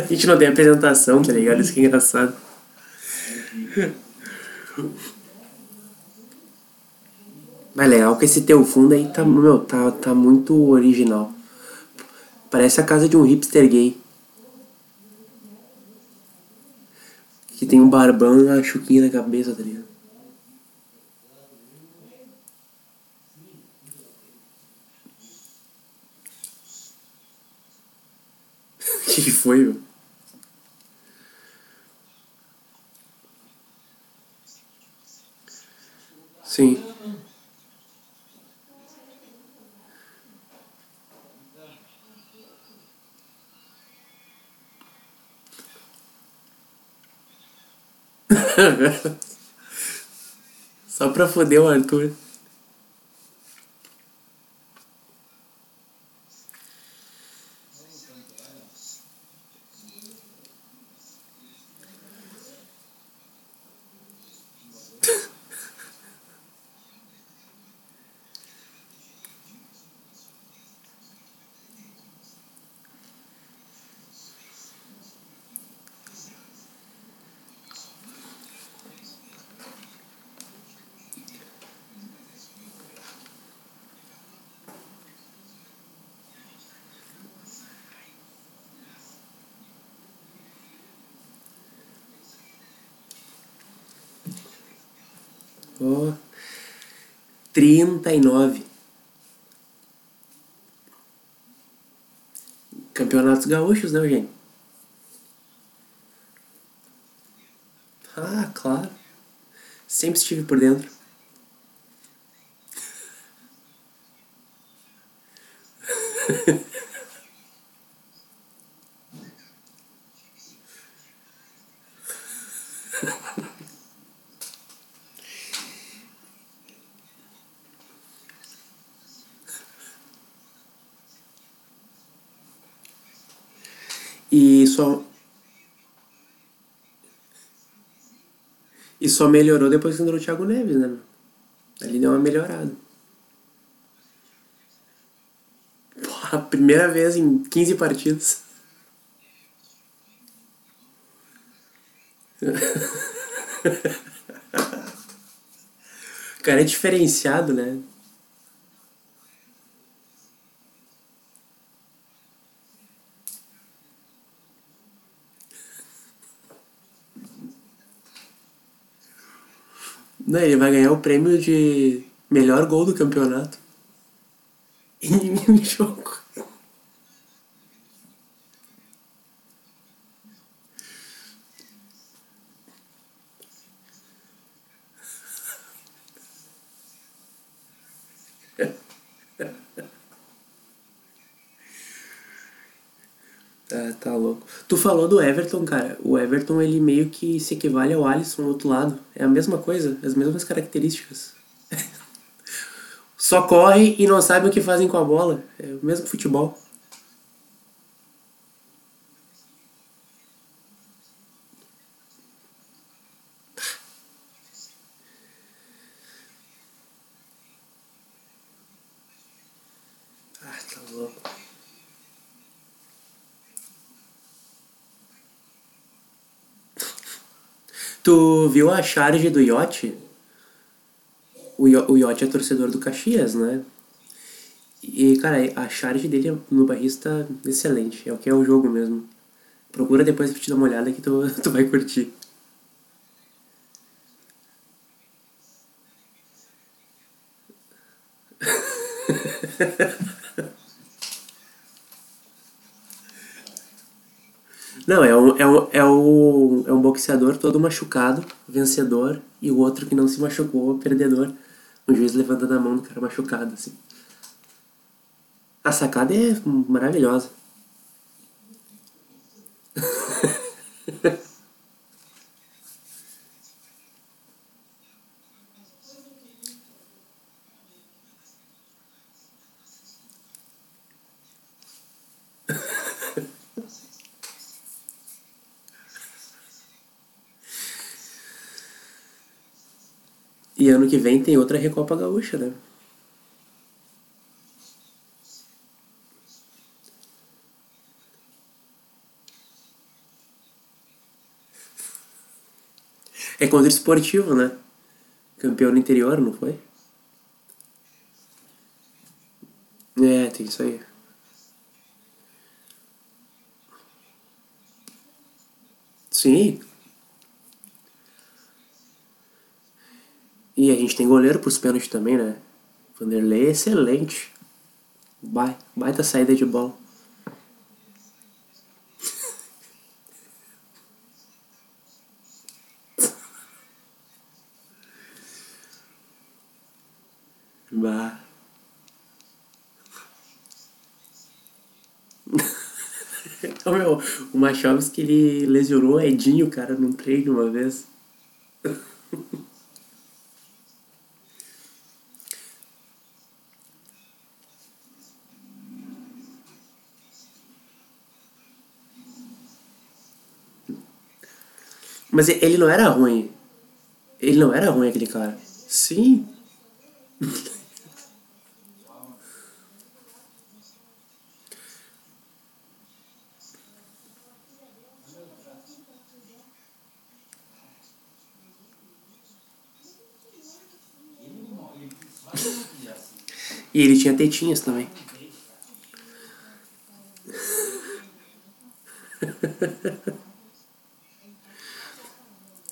A gente não tem apresentação, tá ligado? Isso que é engraçado. Mas legal que esse teu fundo aí tá, meu, tá, tá muito original. Parece a casa de um hipster gay. Que tem um barbão e uma chuquinha na cabeça, tá ligado? O que, que foi, meu? Sim. Só pra foder o Arthur. E nove. Campeonatos gaúchos, né, Eugênio? Ah, claro. Sempre estive por dentro. E só. E só melhorou depois que entrou o Thiago Neves, né? Ali deu uma melhorada. Porra, primeira vez em 15 partidas. O cara é diferenciado, né? Não, ele vai ganhar o prêmio de melhor gol do campeonato. Em um jogo. Ah, tá louco. Tu falou do Everton, cara. O Everton, ele meio que se equivale ao Alisson do outro lado. É a mesma coisa, as mesmas características. Só corre e não sabe o que fazem com a bola. É o mesmo futebol. Tu viu a charge do Yacht? O, o Yacht é torcedor do Caxias, né? E, cara, a charge dele no barrista excelente. É o que é o jogo mesmo. Procura depois pra te dar uma olhada que tu, tu vai curtir. Não, é um, é, um, é, um, é um boxeador todo machucado, vencedor, e o outro que não se machucou, perdedor. O juiz levantando a mão do cara machucado, assim. A sacada é maravilhosa. ano que vem tem outra Recopa Gaúcha, né? É contra o esportivo, né? Campeão no interior, não foi? É, tem isso aí. Sim, E a gente tem goleiro pros pênaltis também, né? Vanderlei é excelente. Vai, baita saída de bola. Bah. Então, meu, o Machovski, ele lesionou o Edinho, cara, num treino uma vez. Mas ele não era ruim. Ele não era ruim, aquele cara. Sim. E ele tinha tetinhas também.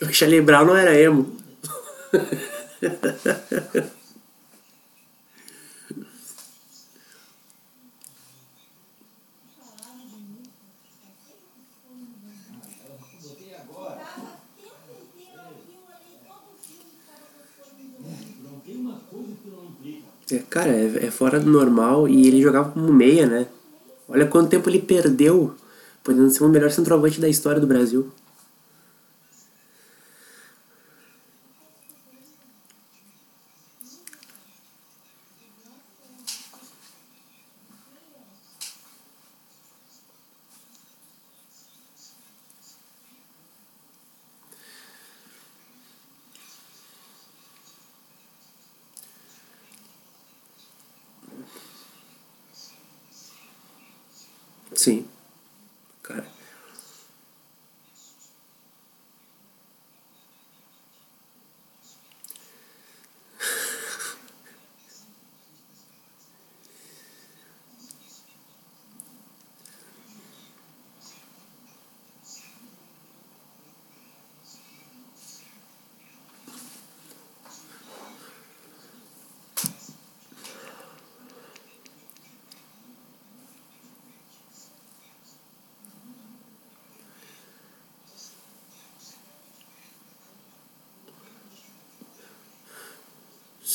O Charlie Brown não era emo. É, cara, é, é fora do normal e ele jogava como meia, né? Olha quanto tempo ele perdeu, podendo ser o melhor centroavante da história do Brasil. Sim. Cara.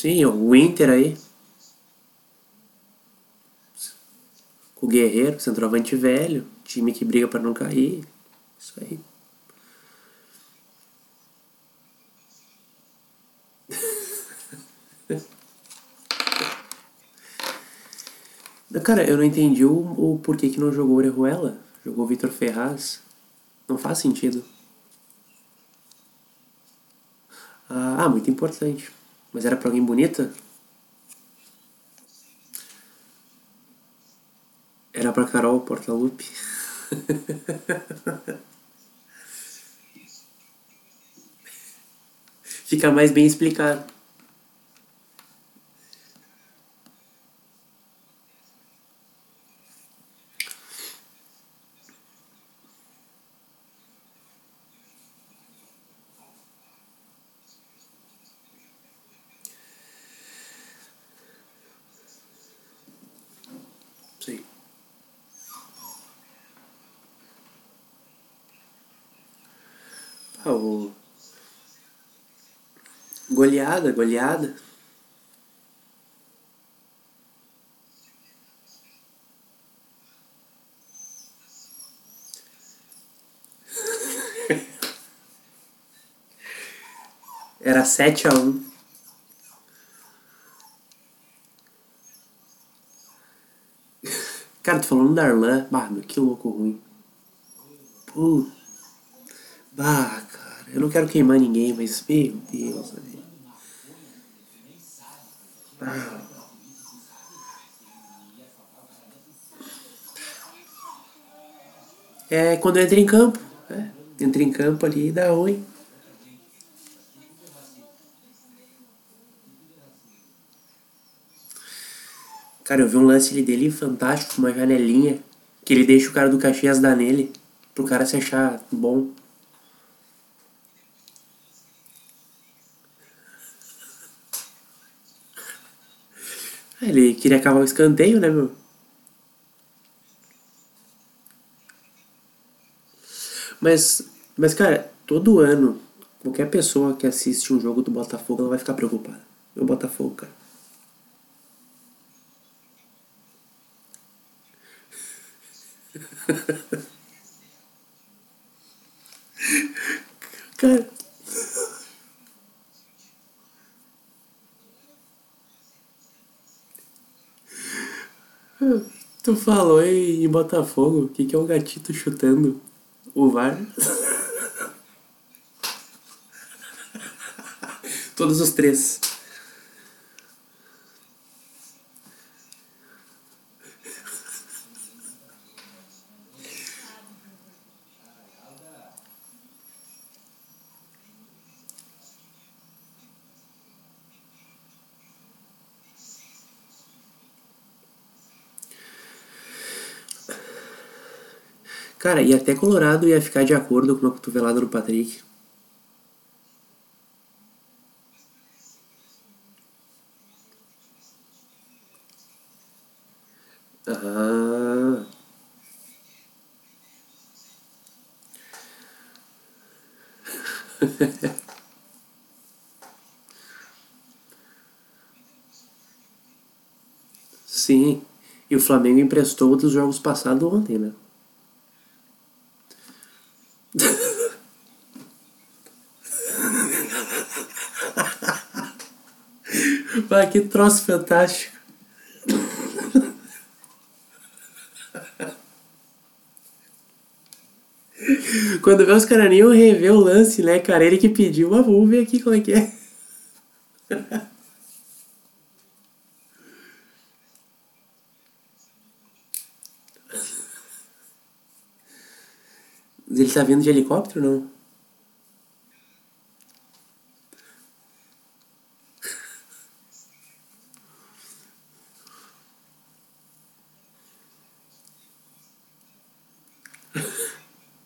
Sim, o Inter aí. O Guerreiro, centroavante velho. Time que briga pra não cair. Isso aí. Cara, eu não entendi o, o porquê que não jogou Orejuela. Jogou Vitor Ferraz. Não faz sentido. Ah, muito importante. Mas era pra alguém bonita? Era pra Carol Portalupe. Fica mais bem explicado. Sim. Ah, o... Goleada, goleada. Era sete a um. Cara, tô falando da Arlan. Bah, meu, que louco ruim. Pô. Bah, cara. Eu não quero queimar ninguém, mas, meu Deus, velho. É quando entra em campo. Né? Entra em campo ali e dá ruim. Cara, eu vi um lance dele fantástico, uma janelinha, que ele deixa o cara do Caxias dar nele, pro cara se achar bom. Ele queria acabar o escanteio, né, meu? Mas, mas, cara, todo ano, qualquer pessoa que assiste um jogo do Botafogo, ela vai ficar preocupada. O Botafogo, cara. Cara. Tu falou em Botafogo, o que, que é um gatito chutando o VAR? Todos os três. Cara, e até Colorado ia ficar de acordo com uma cotovelada no Patrick. Ah. Sim. E o Flamengo emprestou dos jogos passados ontem, né? Vai, que troço fantástico. Quando vê os caras rever o lance, né, cara? Ele que pediu, ah, vamos ver aqui como é que é. Ele tá vindo de helicóptero não?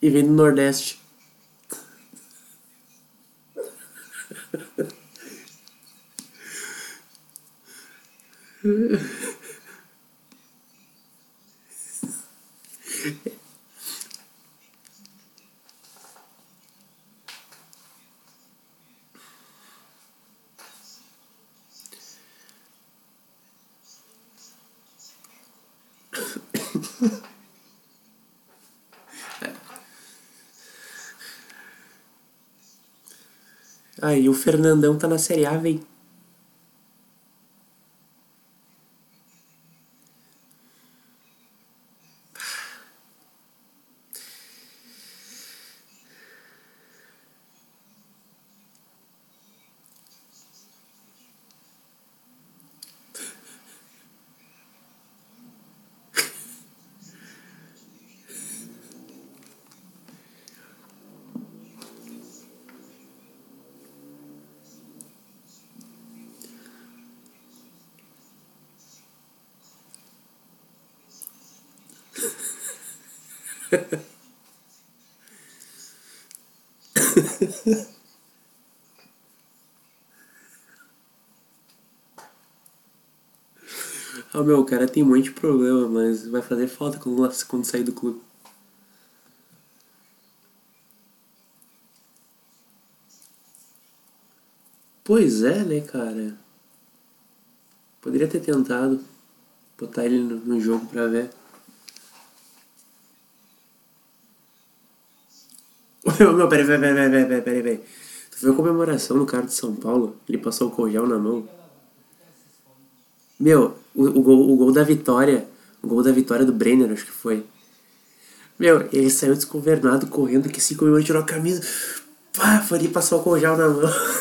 E vem do Nordeste. Aí o Fernandão tá na Série A, vem. Ah, meu, o cara tem um monte de problema, mas vai fazer falta quando, quando sair do clube. Pois é, né, cara? Poderia ter tentado botar ele no, no jogo pra ver. Meu, peraí, peraí, peraí, peraí, peraí. Tu viu a comemoração do cara de São Paulo? Ele passou o cojão na mão. Meu, o, o, gol, o gol da vitória, o gol da vitória do Brenner, acho que foi. Meu, ele saiu desgovernado, correndo, que cinco minutos tirou a camisa. Pá, foi ali passou o cojão na mão.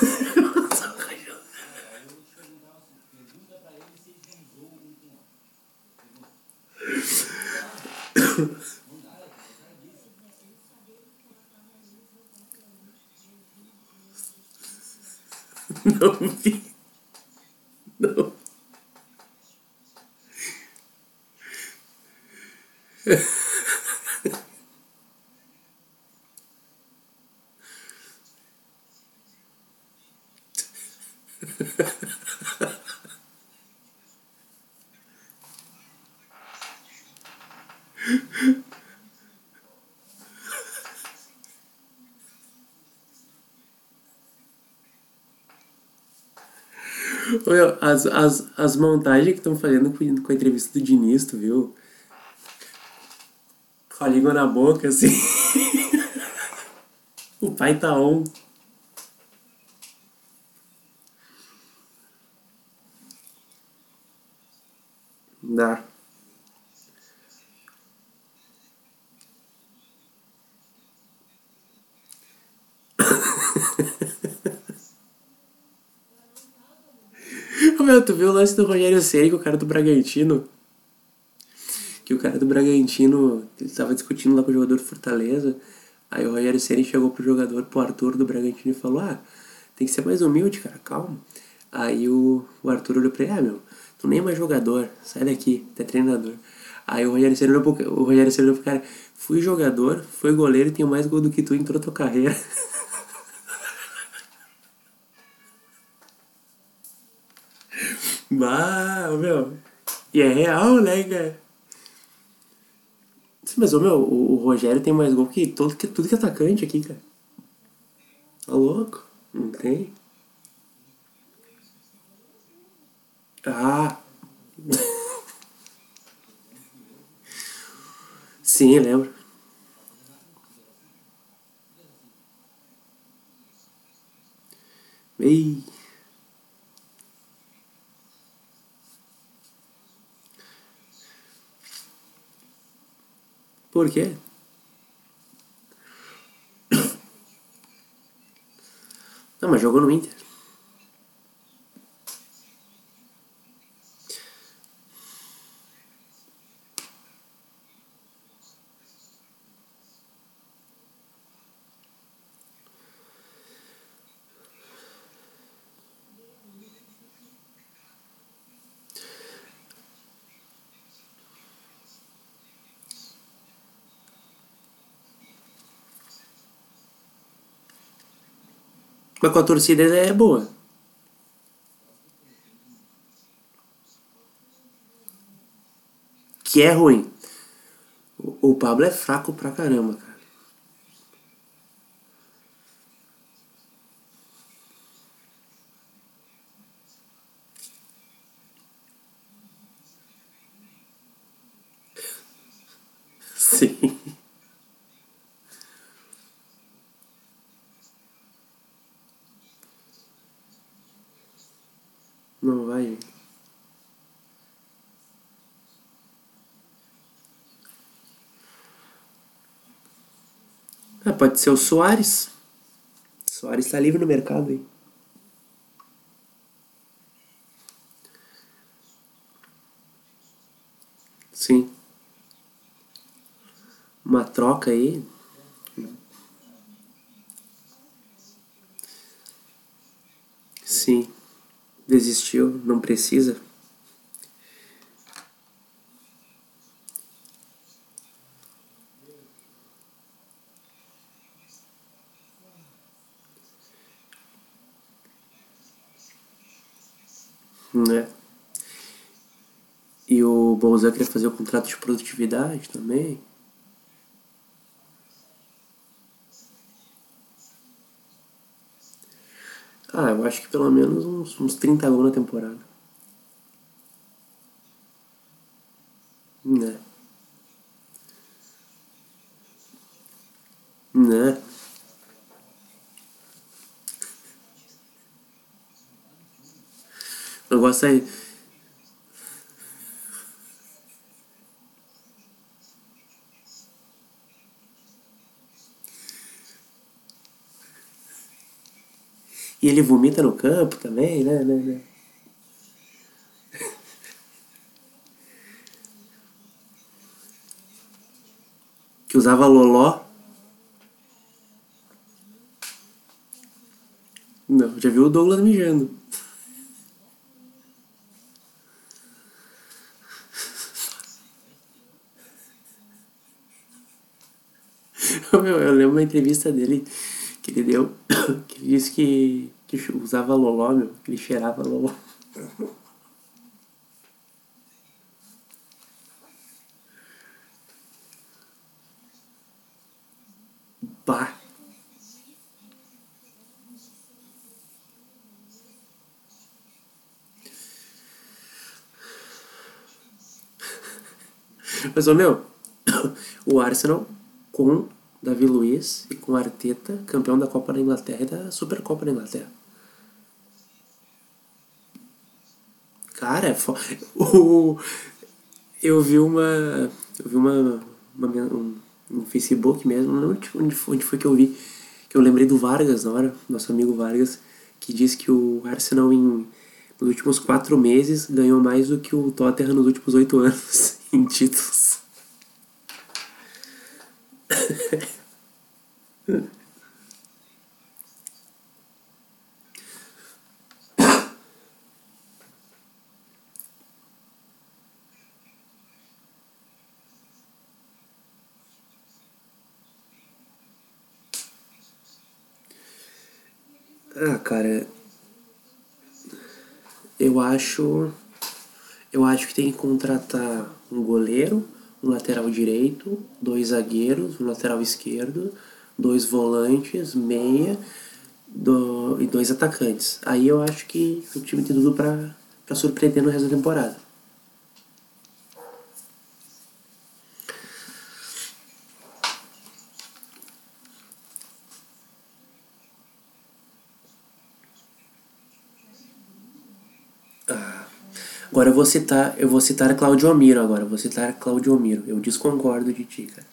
Não vi. Não. Meu, as, as, montagens que estão fazendo com, com a entrevista do Diniz, tu viu? Com a língua na boca, assim. o pai tá on. Dá. Tu viu o lance do Rogério Ceni com o cara do Bragantino? Que o cara do Bragantino ele tava discutindo lá com o jogador do Fortaleza. Aí o Rogério Ceni chegou pro jogador, pro Arthur do Bragantino e falou: Ah, tem que ser mais humilde, cara, calma. Aí o, o Arthur olhou pra ele: Ah, meu, tu nem é mais jogador, sai daqui, tu é treinador. Aí o Rogério Ceni olhou o Rogério Ceni olhou pro cara: Fui jogador, fui goleiro e tenho mais gol do que tu em toda a tua carreira. Bah, meu. E é real, né, cara? Mas, meu, o, o Rogério tem mais gol que, todo, que tudo que é atacante aqui, cara. Tá louco? Não tem? Ah. Sim, lembro. Ei. Por quê? Não, mas jogou no Inter. Mas com a torcida é boa. Que é ruim. O Pablo é fraco pra caramba, cara. Sim. Não vai. Ah, pode ser o Soares. Soares tá livre no mercado aí. Sim. Uma troca aí. Sim. Desistiu, não precisa. Né? E o Bolzan queria fazer o contrato de produtividade também. Ah, eu acho que pelo menos uns, uns 30 gols na temporada. Né? Né? E ele vomita no campo também, né? né, né? Que usava loló. Não, já viu o Douglas mijando. Meu, eu lembro uma entrevista dele que ele deu, que ele disse que, que usava loló, meu, que ele cheirava loló. Bah. Mas, meu, o Arsenal com Davi Luiz e com Arteta, campeão da Copa da Inglaterra e da Supercopa da Inglaterra. Cara, é fo... eu vi uma. Eu vi uma. uma um, no Facebook mesmo, não lembro onde onde foi que eu vi, que eu lembrei do Vargas na hora, nosso amigo Vargas, que disse que o Arsenal em, nos últimos quatro meses ganhou mais do que o Tottenham nos últimos oito anos em títulos. Ah, cara, eu acho eu acho que tem que contratar um goleiro, um lateral direito, dois zagueiros, um lateral esquerdo, dois volantes, meia do, e dois atacantes. Aí eu acho que o time tem tudo pra surpreender no resto da temporada. Agora eu vou citar, eu vou citar Claudio Miro agora, eu vou citar Claudio Miro. Eu desconcordo de ti, cara.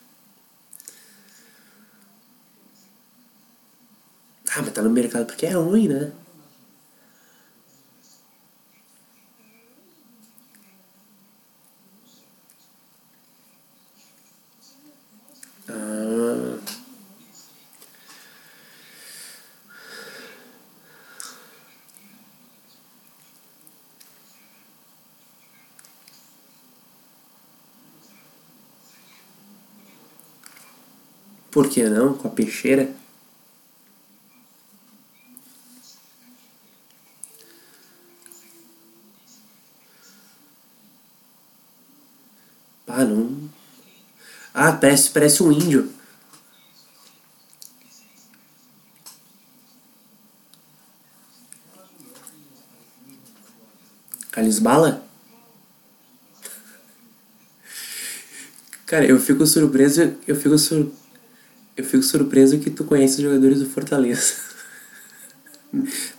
Ah, mas tá no mercado porque é ruim, né? Por que não? Com a peixeira? Ah, não. Ah, parece, parece um índio. Carlos Bala? Cara, eu fico surpreso, eu fico sur... eu fico surpreso que tu conhece os jogadores do Fortaleza.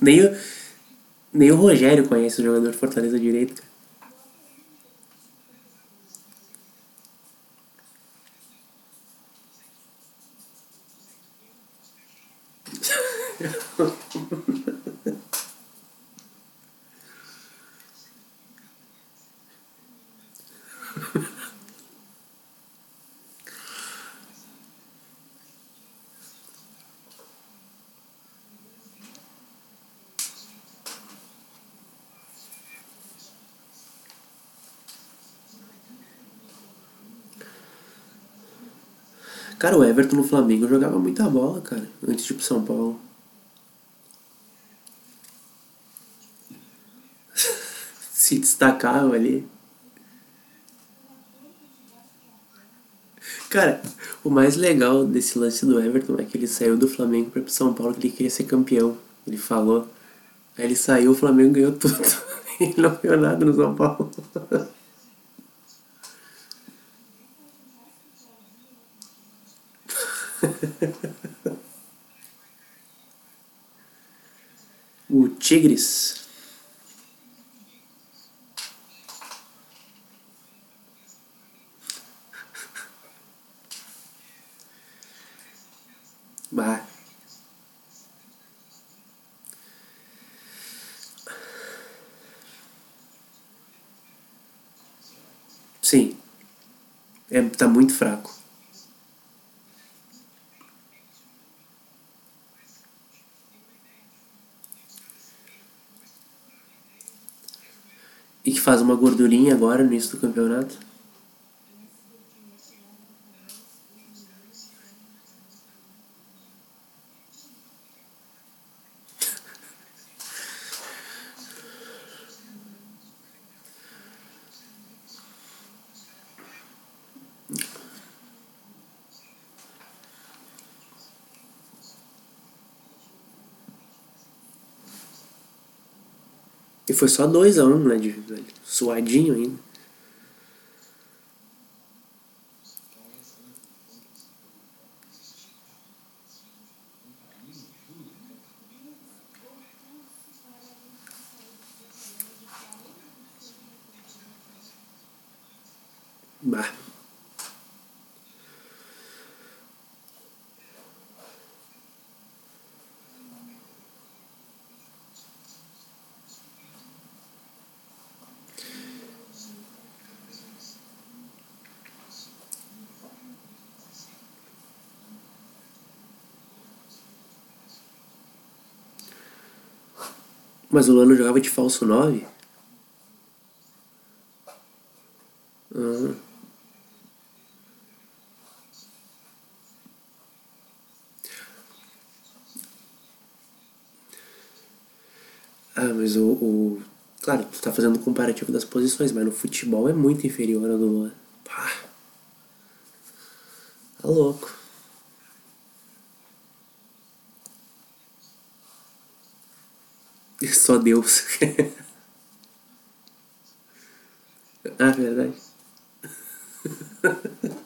nem o, nem o Rogério conhece o jogador do Fortaleza direito, cara. Cara, o Everton no Flamengo jogava muita bola, cara, antes de ir pro São Paulo. Se destacava ali. Cara, o mais legal desse lance do Everton é que ele saiu do Flamengo para pro São Paulo que ele queria ser campeão. Ele falou. Aí ele saiu, o Flamengo ganhou tudo. ele não ganhou nada no São Paulo. o Tigres. Bah. Sim. É, tá muito fraco. E que faz uma gordurinha agora no início do campeonato. E foi só 2x1, um, né? De, suadinho ainda. Bah. Mas o Lano jogava de falso 9? Ah. Ah, mas o, o. Claro, tu tá fazendo comparativo das posições, mas no futebol é muito inferior ao do Luan. Pá. Tá louco. Só Deus. ah, verdade.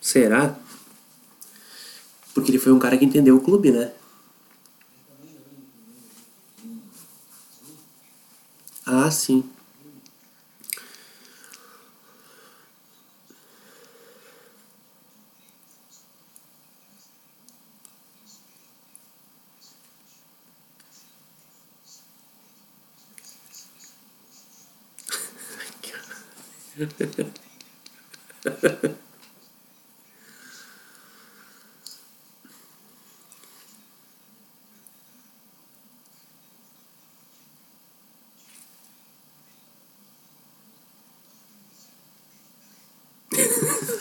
Será? Foi um cara que entendeu o clube, né? Ah, sim.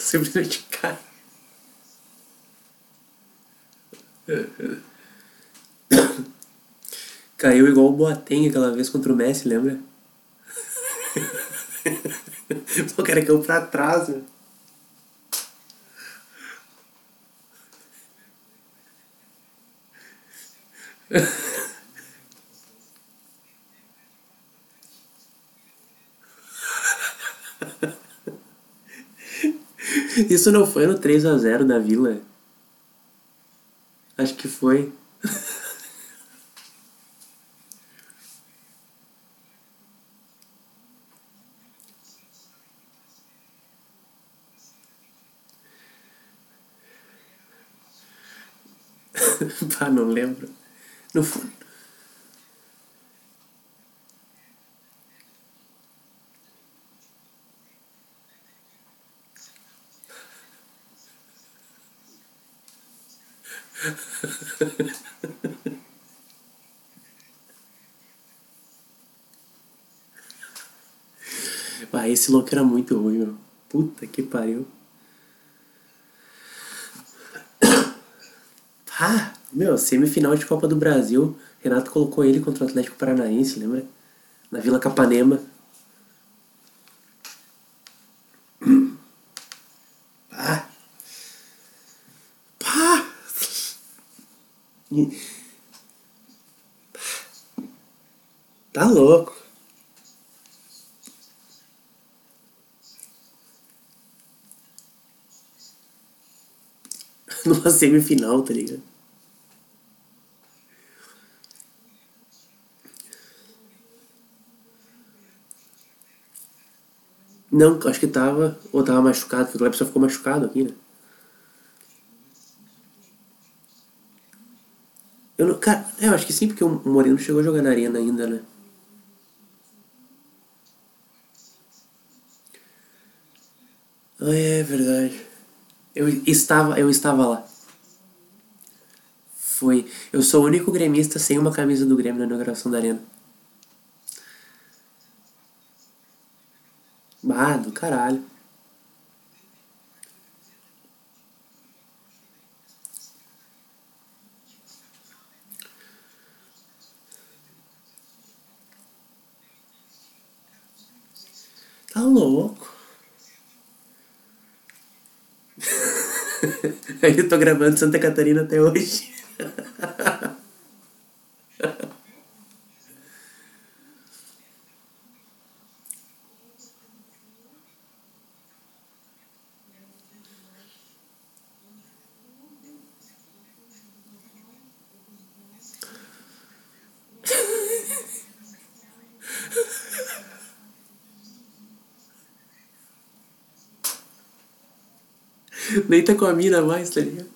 Simplesmente cai. Caiu igual o Boateng aquela vez contra o Messi, lembra? o cara caiu pra trás, né? Isso não foi no 3x0 da Vila? Acho que foi. Pá, não lembro. Não foi. Ah, esse louco era muito ruim, meu. Puta que pariu. Ah, meu, semifinal de Copa do Brasil. Renato colocou ele contra o Atlético Paranaense, lembra? Na Vila Capanema. Ah. Pá! Tá louco. Numa semifinal, tá ligado? Não, acho que tava. Ou tava machucado, porque o Clepson ficou machucado aqui, né? Eu não, cara, é, eu acho que sim, porque o Moreno chegou a jogar na arena ainda, né? Ah, é verdade. Eu estava, eu estava lá foi eu sou o único gremista sem uma camisa do Grêmio na inauguração da arena. bah do caralho. Tá louco. Aí eu tô gravando Santa Catarina até hoje. Nem tá com a mina mais, tá ligado?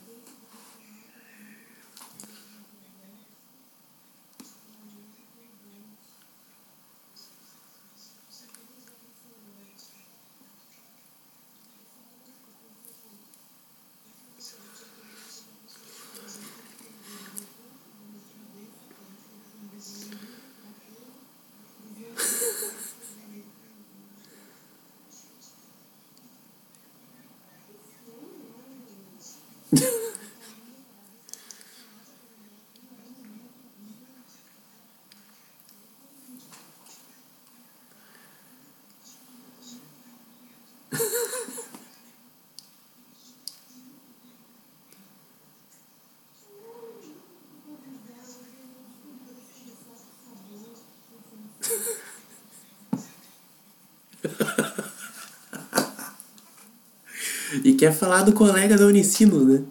E quer falar do colega da Unicinos, né?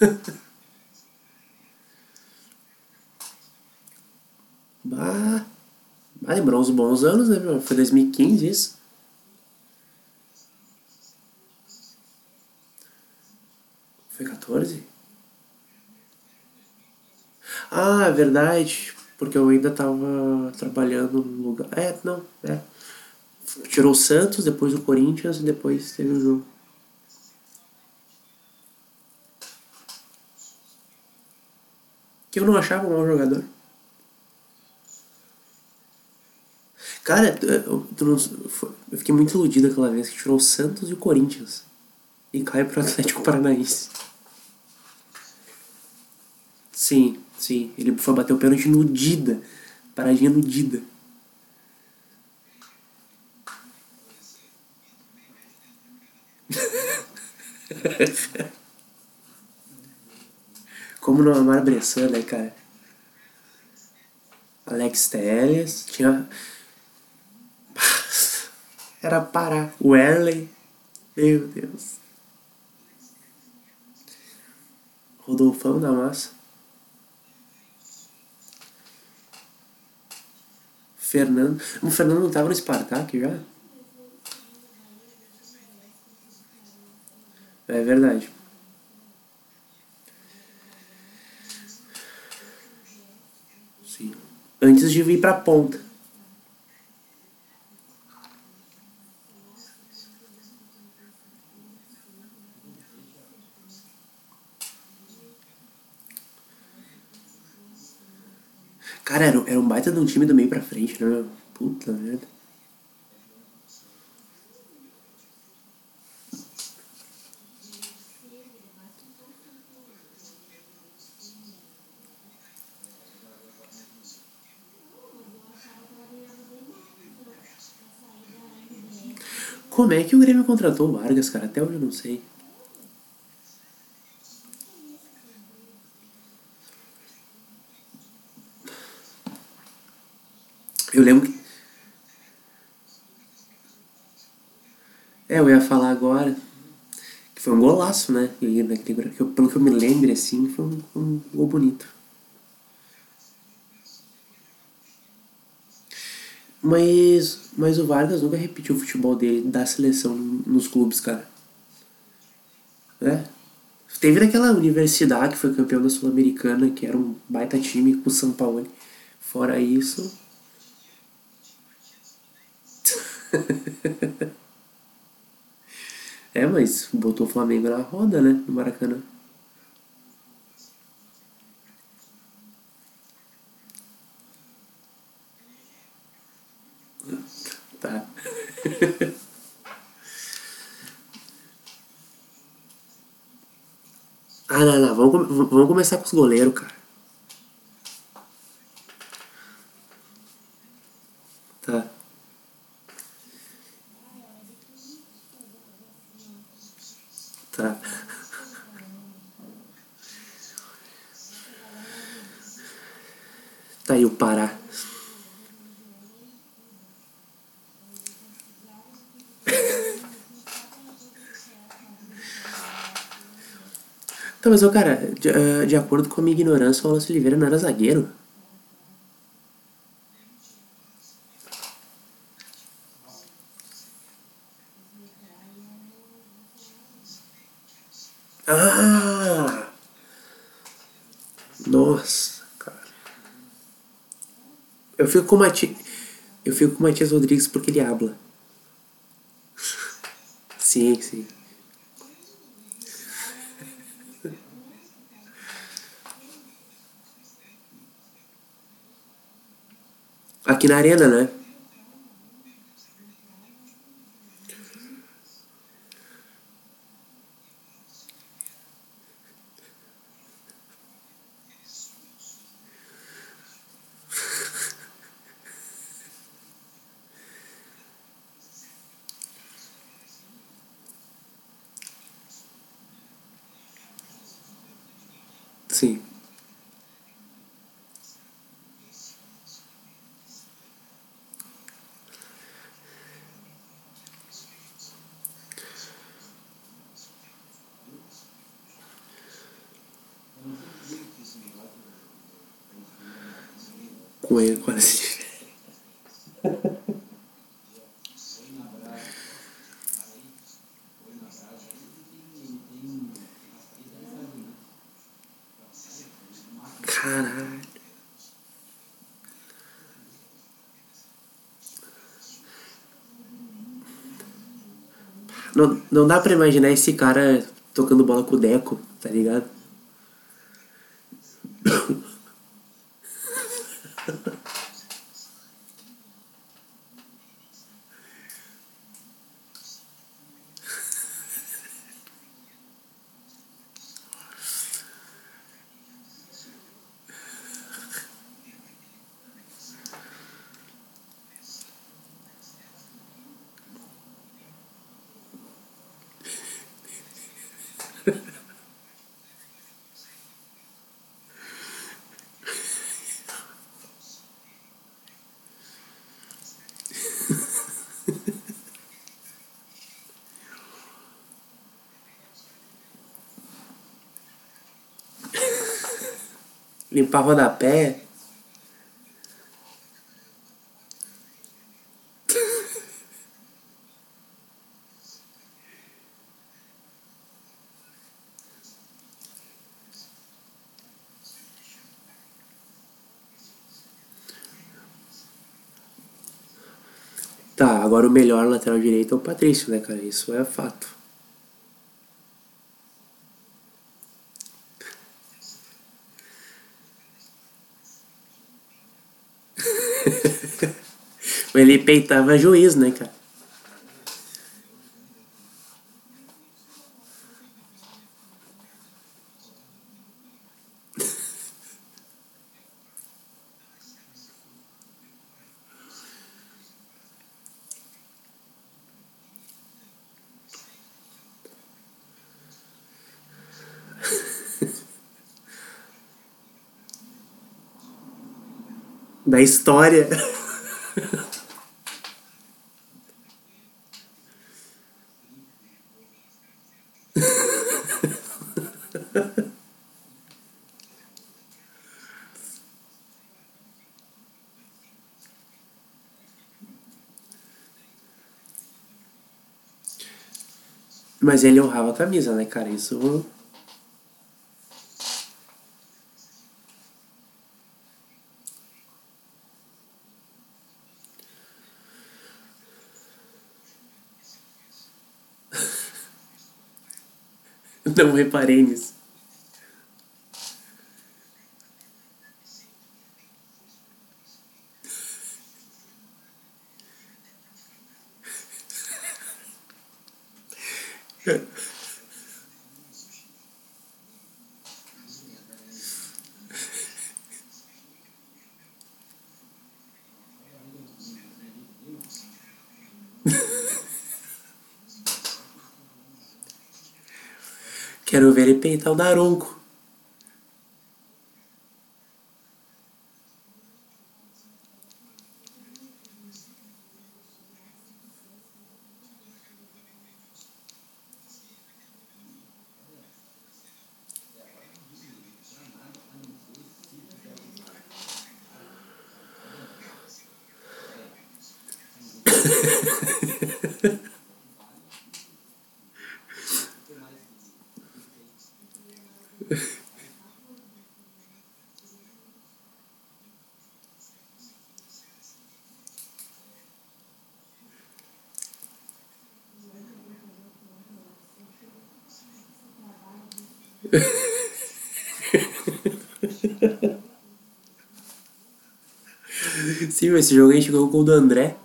bah, lembrou uns bons anos, né, meu? Foi 2015 isso. Foi 14? Ah, é verdade. Porque eu ainda tava trabalhando no lugar. É, não, é. Tirou o Santos, depois o Corinthians e depois teve o jogo. Que eu não achava um mau jogador. Cara, eu, não, eu fiquei muito iludido aquela vez que tirou o Santos e o Corinthians. E cai pro Atlético Paranaense. Sim, sim. Ele foi bater o pênalti no Dida. Paradinha no Dida. Como no Amar Bressan, né, cara? Alex Telles, tinha. Era parar. O Erley. Meu Deus. Rodolfão da Massa. Fernando. O Fernando não tava no Spartak já? É verdade. Sim. Antes de vir pra ponta. Cara, de um time do meio pra frente, né? Puta merda. Como é que o Grêmio contratou o Vargas, cara? Até hoje eu não sei. Eu lembro que. É, eu ia falar agora que foi um golaço, né? Naquele, que pelo que eu me lembro, assim, foi um, um gol bonito. Mas, mas o Vargas nunca repetiu o futebol dele da seleção nos clubes, cara. É. Teve naquela universidade que foi campeão da Sul-Americana, que era um baita time com o São Paulo. Fora isso. É, mas botou o Flamengo na roda, né? No Maracanã. Tá. Ah, não, não. Vamos, vamos começar com os goleiros, cara. Tá. Tá. Tá aí o Pará. Tá, mas, ô, cara, de, ah, de acordo com a minha ignorância, o Wallace Oliveira não era zagueiro. Ah! Nossa, cara. Eu fico com o. Eu fico com o Matias Rodrigues porque ele habla. Sim, sim. Aqui na arena, né? Sim. Com ele quase. Caralho. Não, não dá pra imaginar esse cara tocando bola com o Deco, tá ligado? Limpar rodapé. Tá, agora o melhor lateral direito é o Patrício, né, cara? Isso é fato. Ele peitava juiz, né, cara? Da história. Mas ele honrava a camisa, né, cara? Isso. Não reparei nisso. Peitar o Daronco. Sim, esse jogo aí chegou com o do André.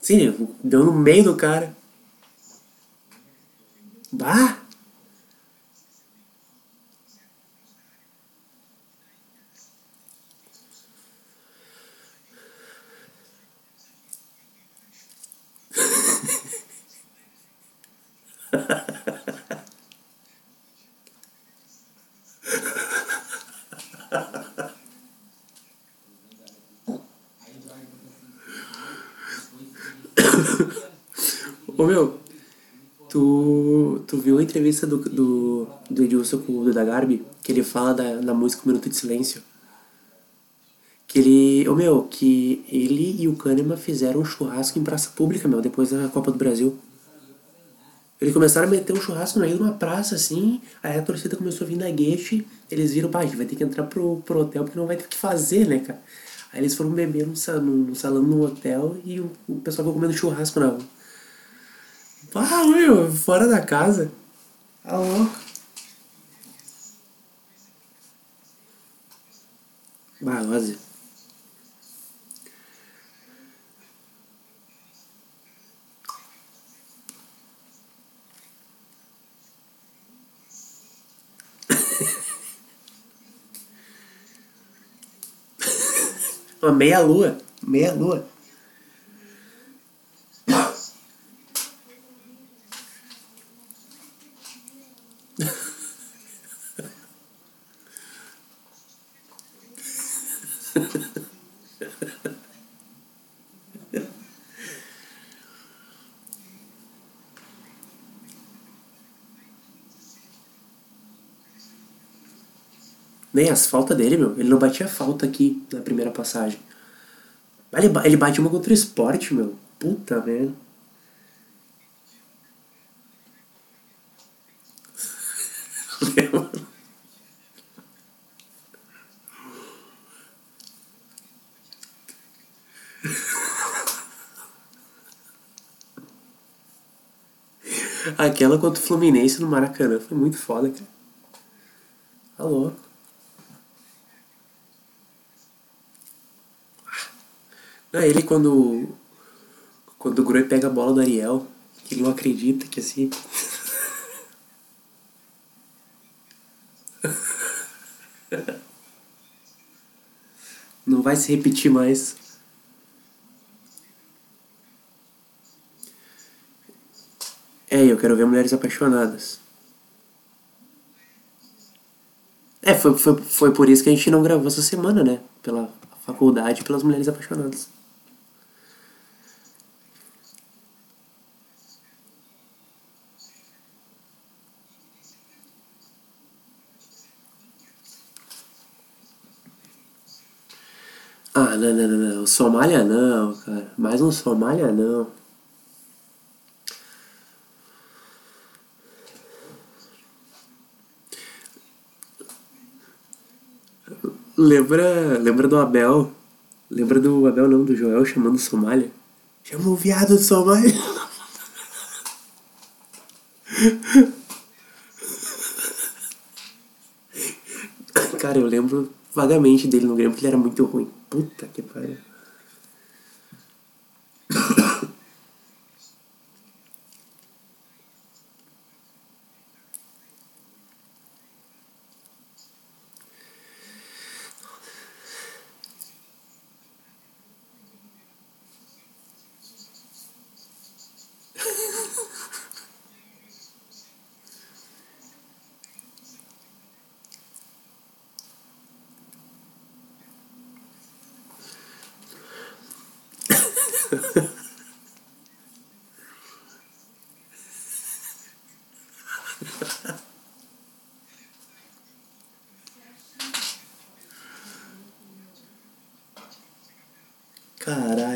Sim, deu no meio do cara. Bah! Ô meu, tu, tu viu a entrevista do, do, do Edilson com o Duda Garbi? Que ele fala da, da música Minuto de Silêncio. Que ele. Ô meu, que ele e o Kahneman fizeram um churrasco em praça pública, meu, depois da Copa do Brasil. Eles começaram a meter um churrasco no meio de uma praça, assim, aí a torcida começou a vir na guete, eles viram, pá, vai ter que entrar pro, pro hotel porque não vai ter o que fazer, né, cara? Aí eles foram beber num, sa- num salão no hotel e o, o pessoal ficou comendo churrasco na rua. Pá, meu, fora da casa. Tá louco. Bah, Ozzy. Uma meia lua. Meia lua. Nem as faltas dele, meu. Ele não batia falta aqui na primeira passagem. Ele, ele bate uma contra o esporte, meu. Puta merda. Aquela contra o Fluminense no Maracanã foi muito foda, cara. Tá louco. Não, ele quando. Quando o Groi pega a bola do Ariel, que ele não acredita que assim. Não vai se repetir mais. É, eu quero ver Mulheres Apaixonadas. É, foi, foi, foi por isso que a gente não gravou essa semana, né? Pela faculdade, pelas Mulheres Apaixonadas. Não, não, não, não. Somália não, cara. Mais um Somália não. Lembra, lembra do Abel? Lembra do Abel não, do Joel chamando Somália? Chama o viado de Somália. Cara, eu lembro vagamente dele no Grêmio, porque ele era muito ruim. Puta que pariu.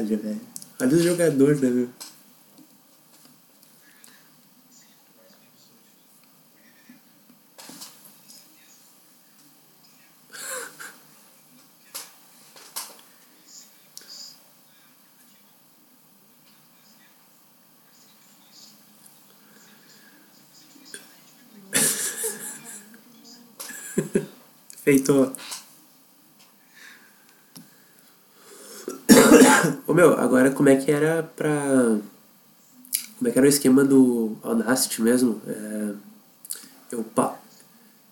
Olha, velho. Olha os jogadores, né, meu? Feito. Ô meu, agora como é que era pra. Como é que era o esquema do Audacity mesmo? É, eu pá.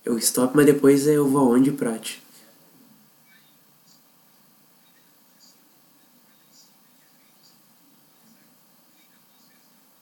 Eu stop, mas depois eu vou aonde, Prate?